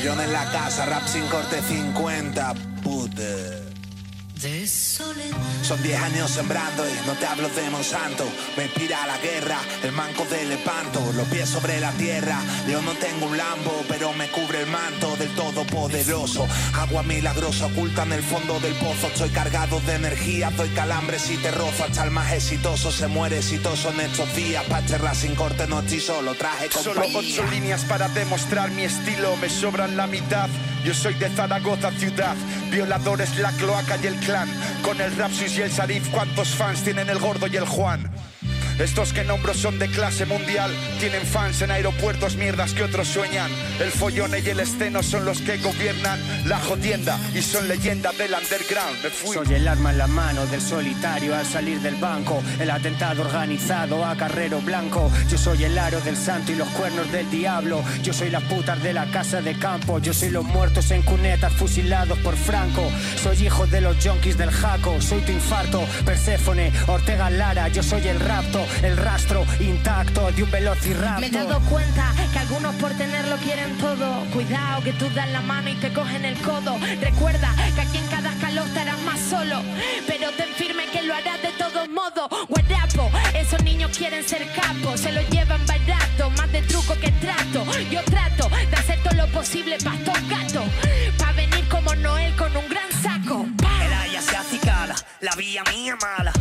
En la casa, rap sin corte 50, puta. Son 10 años sembrando y no te hablo de Monsanto. Me inspira la guerra, el manco del lepanto, los pies sobre la tierra. Yo no tengo un lambo, pero me cubre el manto del todopoderoso. Agua milagrosa oculta en el fondo del pozo. Estoy cargado de energía, doy calambres y te rozo. Hasta el más exitoso se muere exitoso en estos días. Pa' sin corte no estoy solo, traje compañía. Solo ocho líneas para demostrar mi estilo, me sobran la mitad. Yo soy de Zaragoza ciudad, violadores la cloaca y el clan. Con el Rapsus y el Sarif, ¿cuántos fans tienen el gordo y el Juan? Estos que nombro son de clase mundial, tienen fans en aeropuertos, mierdas que otros sueñan. El follone y el esceno son los que gobiernan la jodienda y son leyenda del underground. Soy el arma en la mano del solitario al salir del banco, el atentado organizado a Carrero Blanco. Yo soy el aro del santo y los cuernos del diablo. Yo soy las putas de la casa de campo. Yo soy los muertos en cunetas fusilados por Franco. Soy hijo de los junkies del jaco. Soy tu infarto, Perséfone, Ortega Lara. Yo soy el rapto, el rastro intacto de un velociraptor. Me he dado cuenta que algunos por tenerlo quieren todo. Cuidado que tú das la mano y te cogen el codo. Recuerda que aquí en cada escalón estarás más solo. Pero ten firme que lo harás de todos modos. Guarapo, esos niños quieren ser capos. Se lo llevan barato, más de truco que trato. Yo trato de hacer todo lo posible para estos gatos. Pa' venir como Noel con un gran saco. Era ella se acicala, la vía mía mala,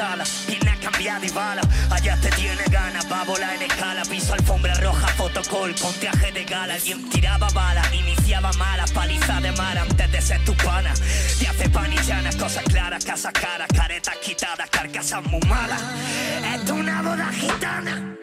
la bien pagada cigala, tiene cambiada y bala. Allá te tiene ganas, va a volar en escala, piso alfombra roja, fotocall, con traje de gala. Alguien tiraba bala, iniciaba mala, paliza de mar antes de ser tu pana. Te hace pan y llanas, cosas claras, casas caras, caretas quitadas, carcasas muy malas. Es una boda gitana.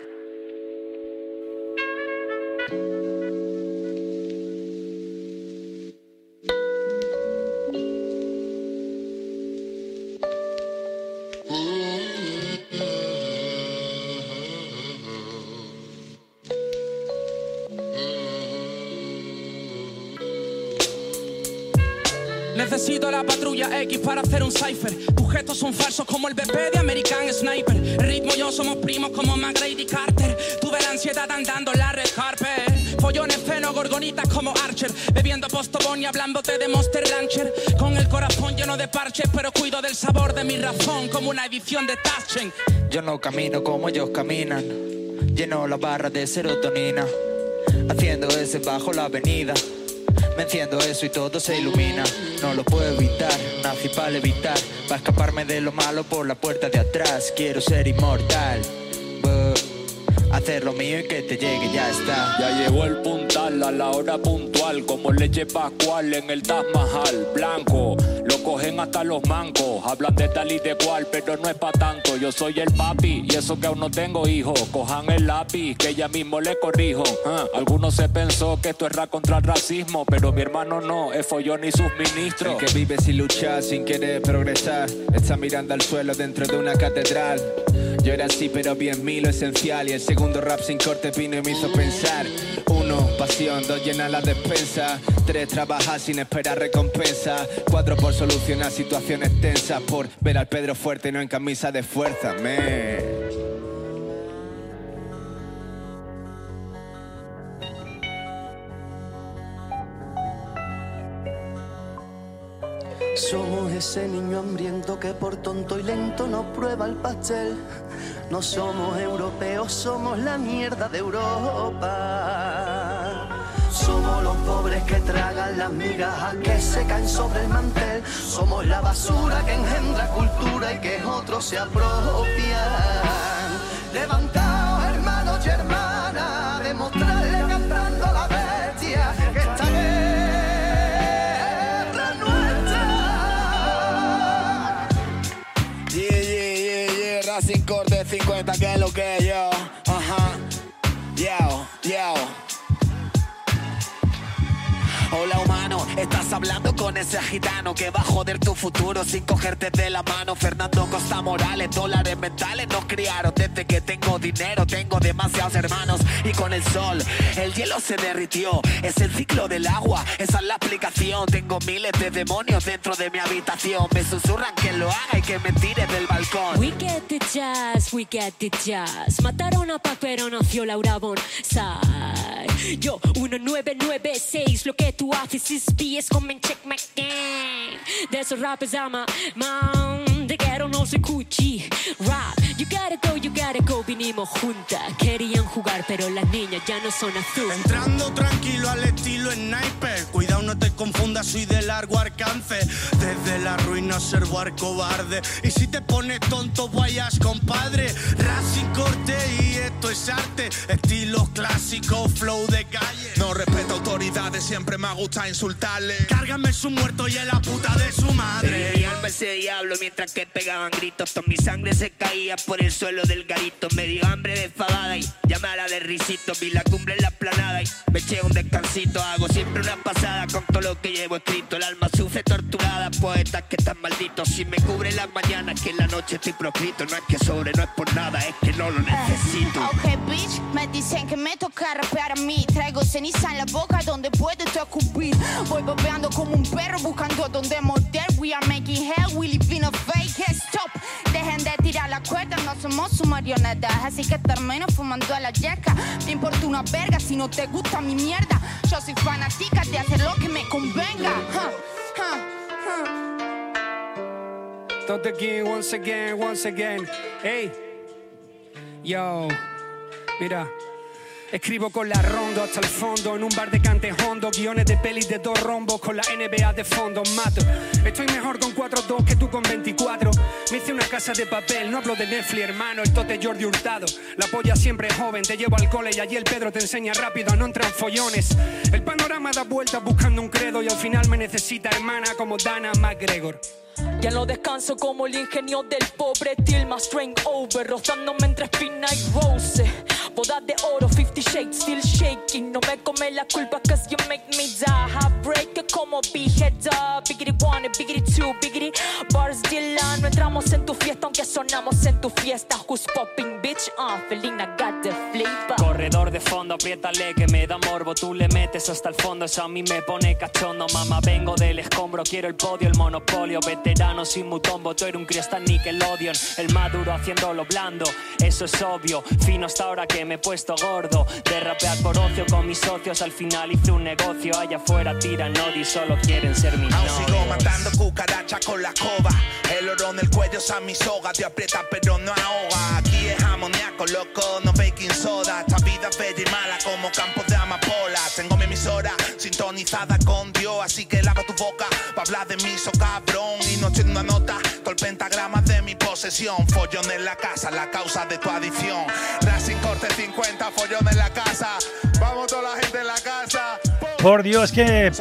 Necesito la patrulla X para hacer un cipher. Tus gestos son falsos como el BP de American Sniper. Ritmo y yo somos primos como McGrady Carter. Tuve la ansiedad andando la red carpet. Follones feno, gorgonitas como Archer. Bebiendo postobón y hablándote de Monster Rancher. Con el corazón lleno de parches, pero cuido del sabor de mi razón como una edición de Taschen. Yo no camino como ellos caminan. Lleno la barra de serotonina. Haciendo ese bajo la avenida. Me enciendo eso y todo se ilumina. No lo puedo evitar, nací para evitar. Para escaparme de lo malo por la puerta de atrás. Quiero ser inmortal. Hacer lo mío y que te llegue, ya está. Ya llegó el puntal a la hora puntual, como leche pascual en el Taj Mahal. Blanco, lo cogen hasta los mancos. Hablan de tal y de cual, pero no es pa' tanto. Yo soy el papi y eso que aún no tengo hijos. Cojan el lápiz, que ya mismo le corrijo. Ah, Algunos se pensó que esto es rap contra el racismo, pero mi hermano no, es follón y sus ministros. El que vive sin luchar, sin querer progresar, está mirando al suelo dentro de una catedral. Yo era así, pero bien mí lo esencial. Y el segundo rap sin corte vino y me hizo pensar. Uno, pasión, dos, llena la despensa. Tres, trabajar sin esperar recompensa. Cuatro, por solucionar situaciones tensas. Por ver al Pedro fuerte y no en camisa de fuerza. Somos ese niño hambriento que por tonto y lento no prueba el pastel. No somos europeos, somos la mierda de Europa. Somos los pobres que tragan las migajas que se caen sobre el mantel. Somos la basura que engendra cultura y que otros se apropian. Levantaos, estás hablando con ese gitano que va a joder tu futuro sin cogerte de la mano. Fernando Costa Morales, dólares mentales nos criaron desde que tengo dinero, tengo demasiados hermanos y con el sol el hielo se derritió. Es el ciclo del agua, esa es la aplicación. Tengo miles de demonios dentro de mi habitación. Me susurran que lo haga y que me tire del balcón. We get the jazz, we get the jazz. Mataron a Pac, pero nació Laura Bonsai. Yo, 1996, lo que tú haces es BS, come and check my game. De esos rappers I'm a man. Te quiero, no soy cuchi. Rap, you gotta go, you gotta go. Vinimos juntas. Querían jugar, pero las niñas ya no son azul. Entrando tranquilo al estilo sniper. Cuidado, no te confundas, soy de largo alcance. Desde la ruina observo al cobarde. Y si te pones tonto, vayas, compadre. Racing corte y esto es arte. Estilos clásicos, flow de calle. No respeto siempre me gusta insultarle. Cárgame su muerto y en la puta de su madre. Mi alma ese diablo mientras que pegaban gritos. Toda mi sangre se caía por el suelo del garito. Me dio hambre de fabada y llamé a la de risito. Vi la cumbre en la planada y me eché un descansito. Hago siempre una pasada con todo lo que llevo escrito. El alma sufre torturada, poetas que están malditos. Si me cubre las mañanas, que en la noche estoy proscrito. No es que sobre, no es por nada, es que no lo necesito. Ok, bitch, me dicen que me toca rapear a mí. Traigo ceniza en la boca donde puedo Voy bobeando como un perro buscando donde morder. We are making hell, we live in a fake. Stop, dejen de tirar la cuerda, no somos su marionetas. Así que termino fumando a la yeca. Me importa una verga si no te gusta mi mierda. Yo soy fanática de hacer lo que me convenga. Huh, huh, once again, once again. Hey, yo, mira. Escribo con la rondo hasta el fondo En un bar de cante hondo Guiones de pelis de dos rombos Con la NBA de fondo. Mato. Estoy mejor con 4-2 que tú con 24 Me hice una casa de papel No hablo de Netflix, hermano El tote Jordi Hurtado. La polla siempre joven Te llevo al cole Y allí el Pedro te enseña rápido A no entrar en follones. El panorama da vueltas buscando un credo Y al final me necesita hermana Como Dana McGregor. Ya no descanso como el ingenio del pobre Till my strength over Rozándome entre espina y rose Bodas de oro, 50 shades, still shaking No me come la culpa cause you make me die Heartbreak como behead up Biggity one, biggity two, biggity Bars Dylan No entramos en tu fiesta aunque sonamos en tu fiesta Who's popping bitch? Ah, Felina got the flavor Corredor de fondo, apriétale que me da morbo. Tú le metes hasta el fondo, eso a mí me pone cachondo. Mamá, vengo del escombro, quiero el podio, el monopolio. Veterano sin mutombo, tú eres un cristal Nickelodeon. El maduro haciéndolo blando, eso es obvio. Fino hasta ahora que me he puesto gordo. De rapear por ocio con mis socios, al final hice un negocio. Allá afuera tiran y solo quieren ser mis Aún sigo matando cucaracha con la escoba. El oro en el cuello es a mi soga. Te aprieta pero no ahoga. Aquí es amoníaco, loco, no baking soda. Esta vida es bella y mala como campos sintonizada con Dios. Así que lava tu boca para hablar de mí, so cabrón. Y no una nota, todo el pentagrama de mi posesión. Follón en la casa, la causa de tu adicción. Racing corte 50, follón en la casa. Vamos toda la gente en la casa. Por Dios, qué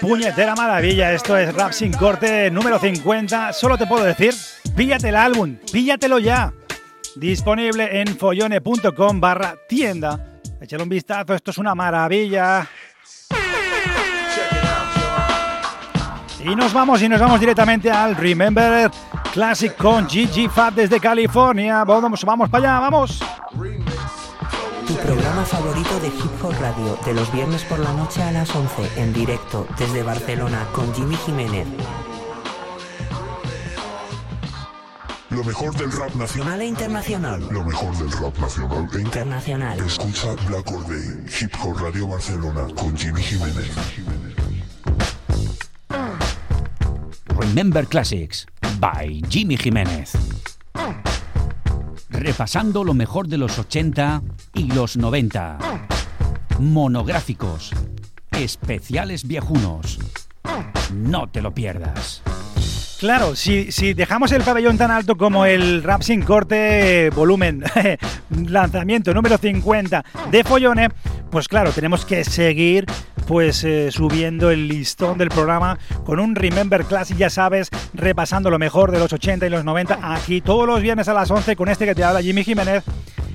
puñetera maravilla. Esto es Rap Sin Corte número 50. Solo te puedo decir, píllate el álbum, píllatelo ya. Disponible en follone.com barra tienda. Échale un vistazo, esto es una maravilla. Y nos vamos y nos vamos directamente al Remember Classic con Gigi Fat desde California. Vamos, vamos para allá, vamos. Tu programa favorito de Hip Hop Radio, de los viernes por la noche a las 11, en directo desde Barcelona con Jimmy Jiménez. Lo mejor del rap nacional. Nacional e internacional. Lo mejor del rap nacional e Internacional. Escucha Black Or Day, Hip Hop Radio Barcelona con Jimmy Jiménez. Remember Classics by Jimmy Jiménez. Repasando lo mejor de los 80 y los 90. Monográficos. Especiales viejunos. No te lo pierdas. Claro, si, dejamos el pabellón tan alto como el Rap Sin Corte volumen lanzamiento número 50 de Follone, pues claro, tenemos que seguir pues eh, subiendo el listón del programa con un Remember Classic, ya sabes, repasando lo mejor de los 80 y los 90 aquí todos los viernes a las 11 con este que te habla Jimmy Jiménez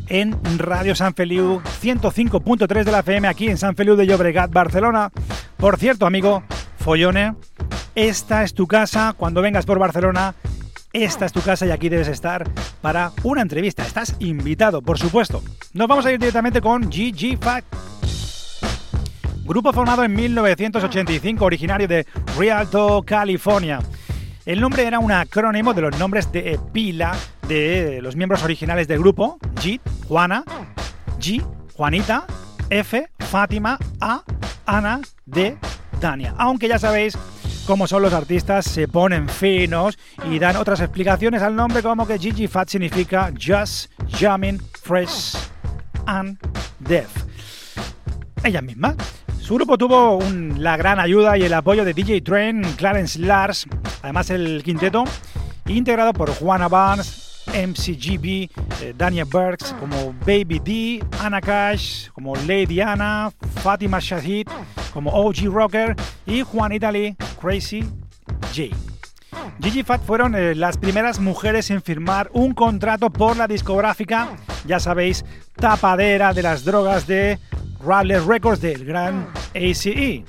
en Radio San Feliu 105.3 de la FM aquí en San Feliu de Llobregat, Barcelona. Por cierto, amigo Follone, esta es tu casa cuando vengas por Barcelona. Esta es tu casa y aquí debes estar para una entrevista. Estás invitado, por supuesto. Nos vamos a ir directamente con GG Fact. Grupo formado en 1985, originario de Rialto, California. El nombre era un acrónimo de los nombres de pila de los miembros originales del grupo: G, Juana, G, Juanita, F, Fátima, A, Ana, D, Tania. Aunque ya sabéis cómo son los artistas, se ponen finos y dan otras explicaciones al nombre como que Gigi Fat significa Just Jamming Fresh and Deaf. Ella misma. Su grupo tuvo la gran ayuda y el apoyo de DJ Train, Clarence Lars, además el quinteto, integrado por Juana Barnes, MCGB, eh, Daniel Burks, como Baby D, Anna Cash, como Lady Anna, Fatima Shahid, como OG Rocker y Juan Italy, Crazy J. Gigi Fat fueron eh, las primeras mujeres en firmar un contrato por la discográfica, ya sabéis, tapadera de las drogas de Rattler Records del gran ACE.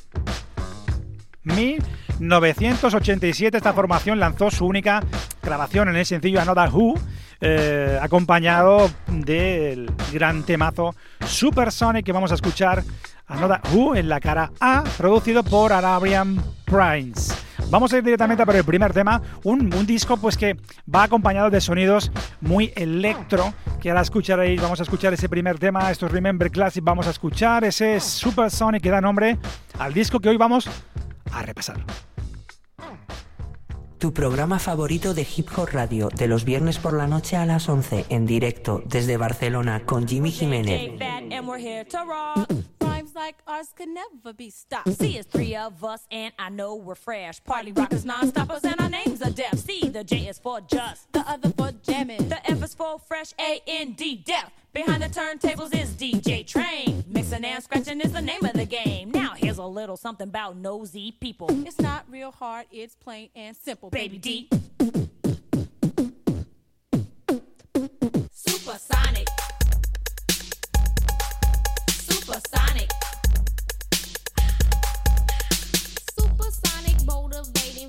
1987 esta formación lanzó su única grabación en el sencillo Another Who, eh, acompañado del gran temazo Supersonic que vamos a escuchar Another Who en la cara A, producido por Arabian Primes. Vamos a ir directamente a por el primer tema, un, un, disco pues que va acompañado de sonidos muy electro, que ahora escucharéis, vamos a escuchar ese primer tema, estos Remember Classic, vamos a escuchar ese Supersonic que da nombre al disco que hoy vamos a repasar. Tu programa favorito de Hip Hop Radio, de los viernes por la noche a las 11, en directo desde Barcelona con Jimmy Jiménez. Like ours could never be stopped. See, it's three of us, and I know we're fresh. Party rockers, non-stoppers, and our names are deaf. See, the J is for just, the other for jamming. The F is for fresh, A N D, deaf. Behind the turntables is DJ Train. Mixing and scratching is the name of the game. Now here's a little something about nosy people. It's not real hard, it's plain and simple. Baby D. Supersonic. Supersonic. Supersonic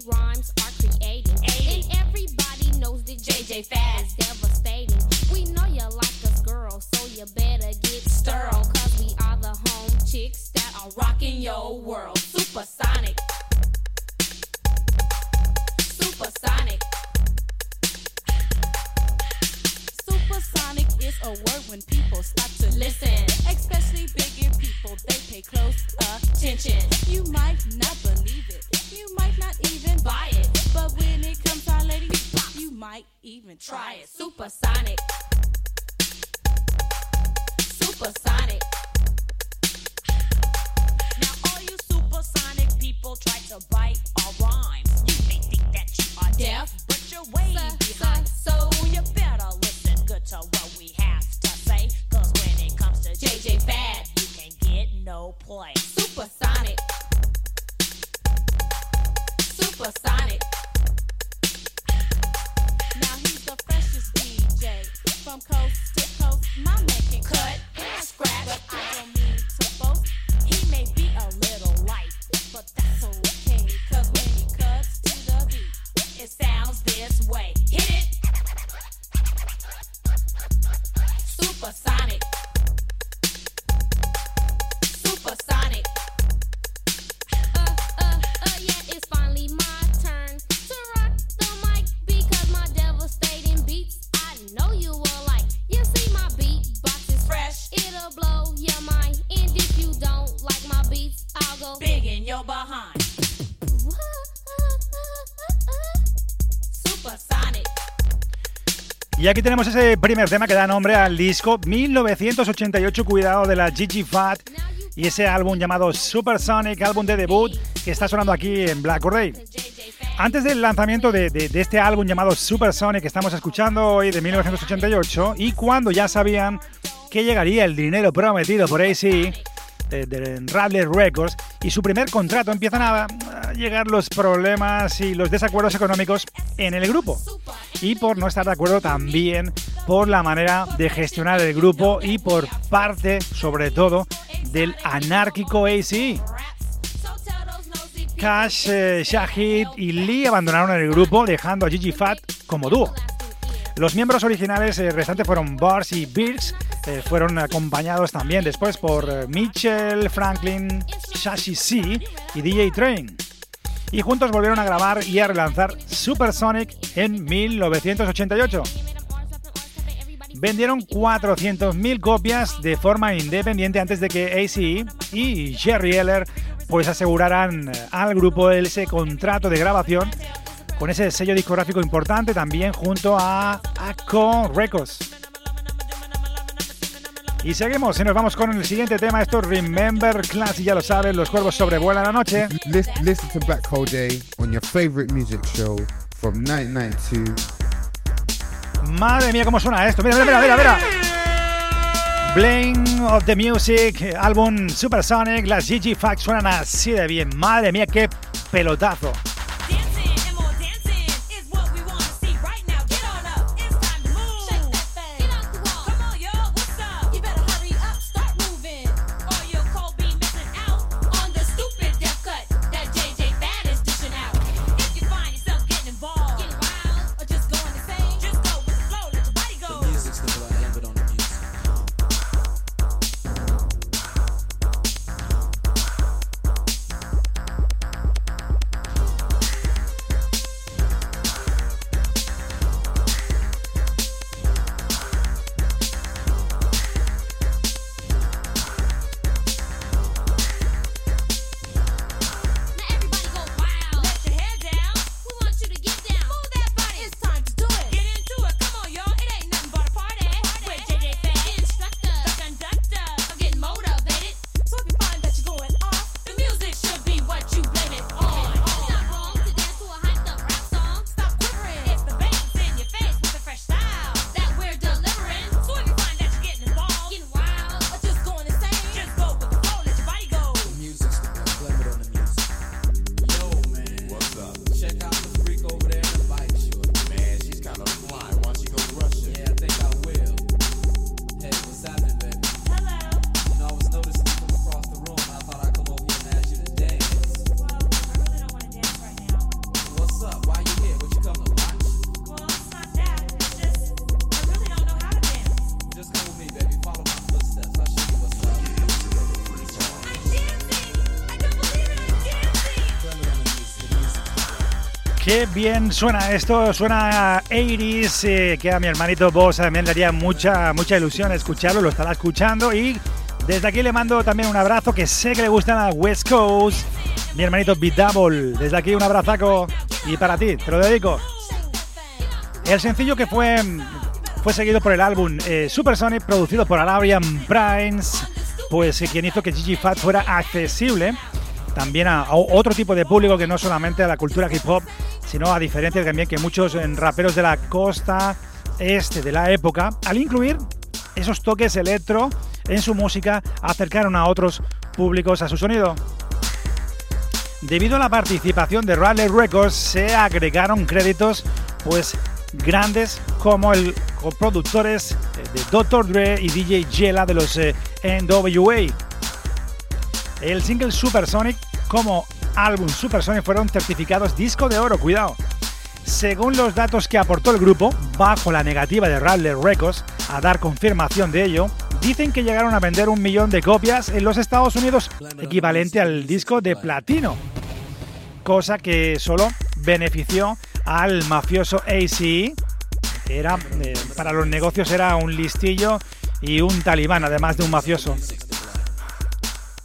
rhymes are creating. And everybody knows that JJ Fast is devastating. We know you like us girls, so you better get sterile. Cause we are the home chicks that are rocking your world. Supersonic. Supersonic. Supersonic is a word when people stop to listen. Especially bigger people, they pay close attention. You might not believe it, you might not even buy it. But when it comes to our lady, you might even try it. Supersonic. Supersonic. Now all you supersonic people try to bite our rhymes. You may think that you are deaf, but you're way behind. So you better listen good to what we have to say. Cause when it comes to JJ Fad, you can get no play. Y aquí tenemos ese primer tema que da nombre al disco 1988, cuidado de la Gigi Fat, y ese álbum llamado Supersonic, álbum de debut, que está sonando aquí en Black Day. Antes del lanzamiento de, este álbum llamado Supersonic que estamos escuchando hoy de 1988, y cuando ya sabían que llegaría el dinero prometido por AC, de, de Rattler Records, y su primer contrato empiezan a, a llegar los problemas y los desacuerdos económicos en el grupo. Y por no estar de acuerdo también por la manera de gestionar el grupo y por parte, sobre todo, del anárquico AC. Cash, eh, Shahid y Lee abandonaron el grupo dejando a Gigi Fat como dúo. Los miembros originales eh, restantes fueron Bars y Birks, eh, fueron acompañados también después por eh, Mitchell, Franklin, Shashi C y DJ Train. Y juntos volvieron a grabar y a relanzar Supersonic en 1988. Vendieron 400.000 copias de forma independiente antes de que ACE y Jerry Eller pues aseguraran eh, al grupo ese contrato de grabación con ese sello discográfico importante también junto a Acon Records. Y seguimos y nos vamos con el siguiente tema. Esto Remember Class, y ya lo sabes, los cuervos sobrevuelan la noche. Listen, listen to Black Hole Day on your favorite music show from 1992. Madre mía, cómo suena esto. Mira, mira, mira, mira. Blame of the Music, álbum Supersonic, las GG Facts suenan así de bien. Madre mía, qué pelotazo. Bien suena esto, suena 80s, eh, que a mi hermanito Boss también le haría mucha, mucha ilusión escucharlo, lo estará escuchando. Y desde aquí le mando también un abrazo que sé que le gustan a West Coast, mi hermanito Beat Double, desde aquí un abrazaco. Y para ti, te lo dedico. El sencillo que fue, fue seguido por el álbum eh, Supersonic, producido por Arabian Primes, pues eh, quien hizo que Gigi Fat fuera accesible también a, a, otro tipo de público que no solamente a la cultura hip hop, sino a diferencia también que muchos eh, raperos de la costa este de la época, al incluir esos toques electro en su música, acercaron a otros públicos a su sonido. Debido a la participación de Raleigh Records, se agregaron créditos pues grandes como el productores eh, de Dr. Dre y DJ Jella de los eh, NWA. El single Supersonic como álbum Supersonic fueron certificados disco de oro, cuidado. Según los datos que aportó el grupo, bajo la negativa de Radler Records a dar confirmación de ello, dicen que llegaron a vender un millón de copias en los Estados Unidos, equivalente al disco de platino, cosa que solo benefició al mafioso AC. Era, eh, para los negocios era un listillo y un talibán, además de un mafioso.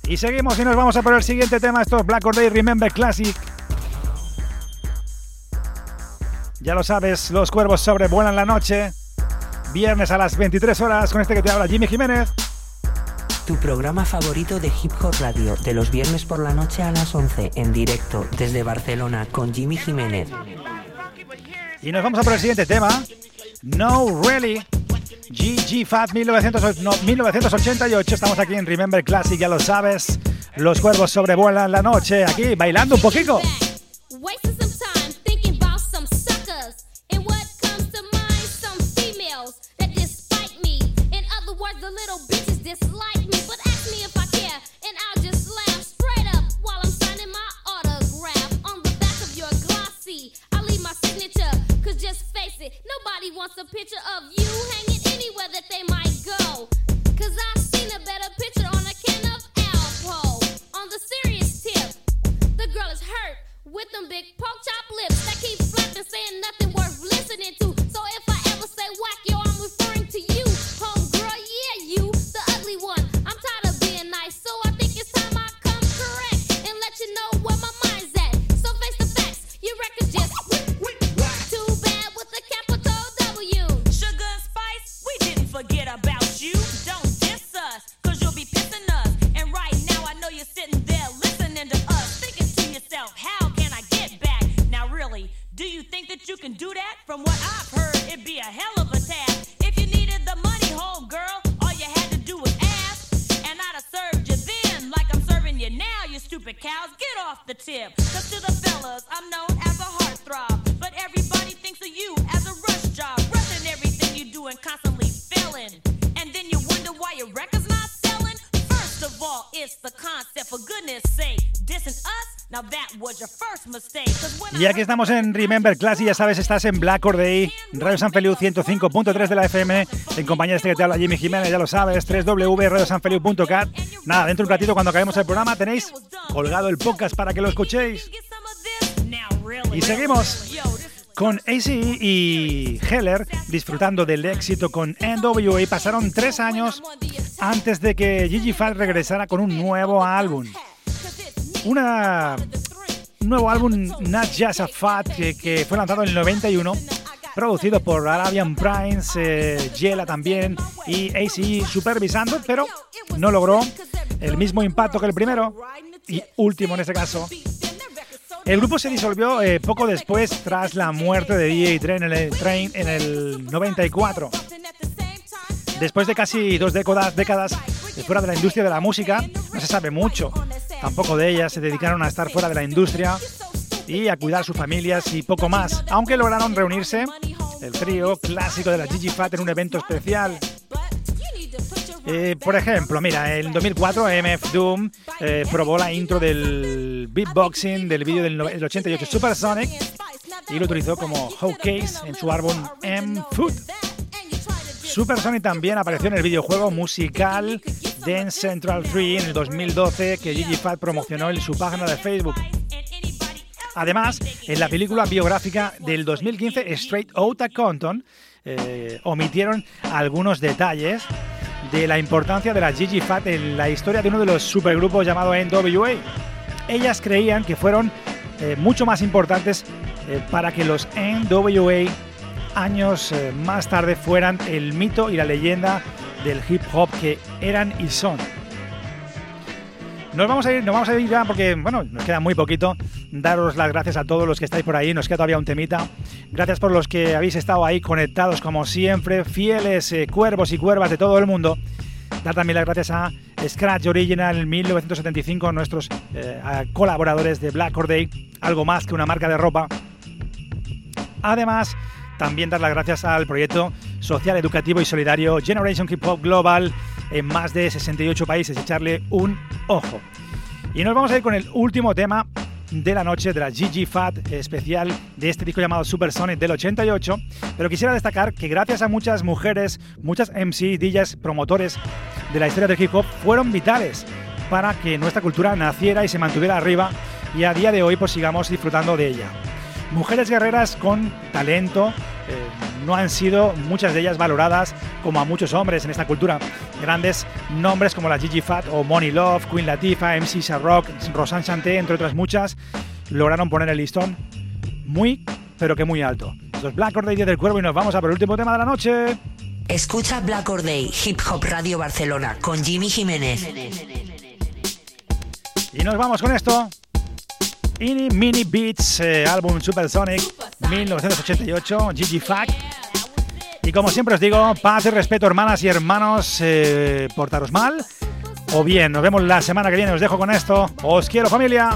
Y seguimos y nos vamos a por el siguiente tema. Esto es Black Or Day Remember Classic. Ya lo sabes, los cuervos sobrevuelan la noche. Viernes a las 23 horas con este que te habla Jimmy Jiménez. Tu programa favorito de Hip Hop Radio, de los viernes por la noche a las 11, en directo desde Barcelona con Jimmy Jiménez. Y nos vamos a por el siguiente tema. No Really. GG Fat 1988. Estamos aquí en Remember Classic, ya lo sabes. Los cuervos sobrevuelan la noche aquí, bailando un poquito. The tip. Cause to the fellas, I'm known as a heartthrob. But everybody thinks of you as a rush job. Rushing everything you do and constantly failing. And then you wonder why your selling. First of all, it's the concept, for goodness sake. Dissing us? Now that was your first mistake. Y aquí estamos en Remember Class y ya sabes, estás en Black Or Day, Radio San Feliu 105.3 de la FM, en compañía de este que te habla Jimmy Jiménez, ya lo sabes, www.radiosanfeliu.cat. Nada, dentro de un ratito cuando acabemos el programa tenéis colgado el podcast para que lo escuchéis. Y seguimos con ACE y Heller disfrutando del éxito con NWA. Pasaron tres años antes de que Gigi Fat regresara con un nuevo álbum. Un nuevo álbum, Not Just a Fat, que, que fue lanzado en el 91, producido por Arabian Primes, eh, Yela también y ACE supervisando, pero no logró el mismo impacto que el primero y último en este caso. El grupo se disolvió eh, poco después tras la muerte de DJ Train en el, Train en el 94. Después de casi dos décadas, fuera de la industria de la música, no se sabe mucho tampoco de ellas, se dedicaron a estar fuera de la industria y a cuidar sus familias y poco más, aunque lograron reunirse el trío clásico de la Gigi Fat en un evento especial. Eh, por ejemplo, mira, en 2004 MF Doom eh, probó la intro del beatboxing del vídeo del, no- del 88 Supersonic y lo utilizó como showcase en su álbum M Food. Supersonic también apareció en el videojuego musical Dance Central 3 en el 2012 que Gigi Fat promocionó en su página de Facebook. Además, en la película biográfica del 2015 Straight Outta Compton eh, omitieron algunos detalles de la importancia de la Gigi Fat en la historia de uno de los supergrupos llamado NWA. Ellas creían que fueron eh, mucho más importantes eh, para que los NWA años eh, más tarde fueran el mito y la leyenda del hip hop que eran y son. Nos vamos a ir, nos vamos a ir ya porque, bueno, nos queda muy poquito. Daros las gracias a todos los que estáis por ahí, nos queda todavía un temita. Gracias por los que habéis estado ahí conectados como siempre, fieles eh, cuervos y cuervas de todo el mundo. Dar también las gracias a Scratch Original 1975, nuestros eh, colaboradores de Black Or Day, algo más que una marca de ropa. Además, también dar las gracias al proyecto social, educativo y solidario Generation Hip Hop Global en más de 68 países. Echarle un ojo. Y nos vamos a ir con el último tema de la noche de la Gigi Fat especial de este disco llamado Super Sonic del 88. Pero quisiera destacar que gracias a muchas mujeres, muchas MC, DJs, promotores de la historia del hip hop fueron vitales para que nuestra cultura naciera y se mantuviera arriba y a día de hoy pues sigamos disfrutando de ella. Mujeres guerreras con talento, eh, no han sido muchas de ellas valoradas como a muchos hombres en esta cultura. Grandes nombres como la Gigi Fat o Money Love, Queen Latifah, MC Sharrock, Rosanne Chanté, entre otras muchas, lograron poner el listón muy, pero que muy alto. Es Black Or Day del Cuervo y nos vamos a por el último tema de la noche. Escucha Black Or Day, Hip Hop Radio Barcelona, con Jimmy Jiménez. Y nos vamos con esto. Ini Mini Beats, eh, álbum Supersonic 1988, Gigi Fac. Y como siempre os digo, paz y respeto, hermanas y hermanos, eh, portaros mal. O bien, nos vemos la semana que viene, os dejo con esto. Os quiero familia.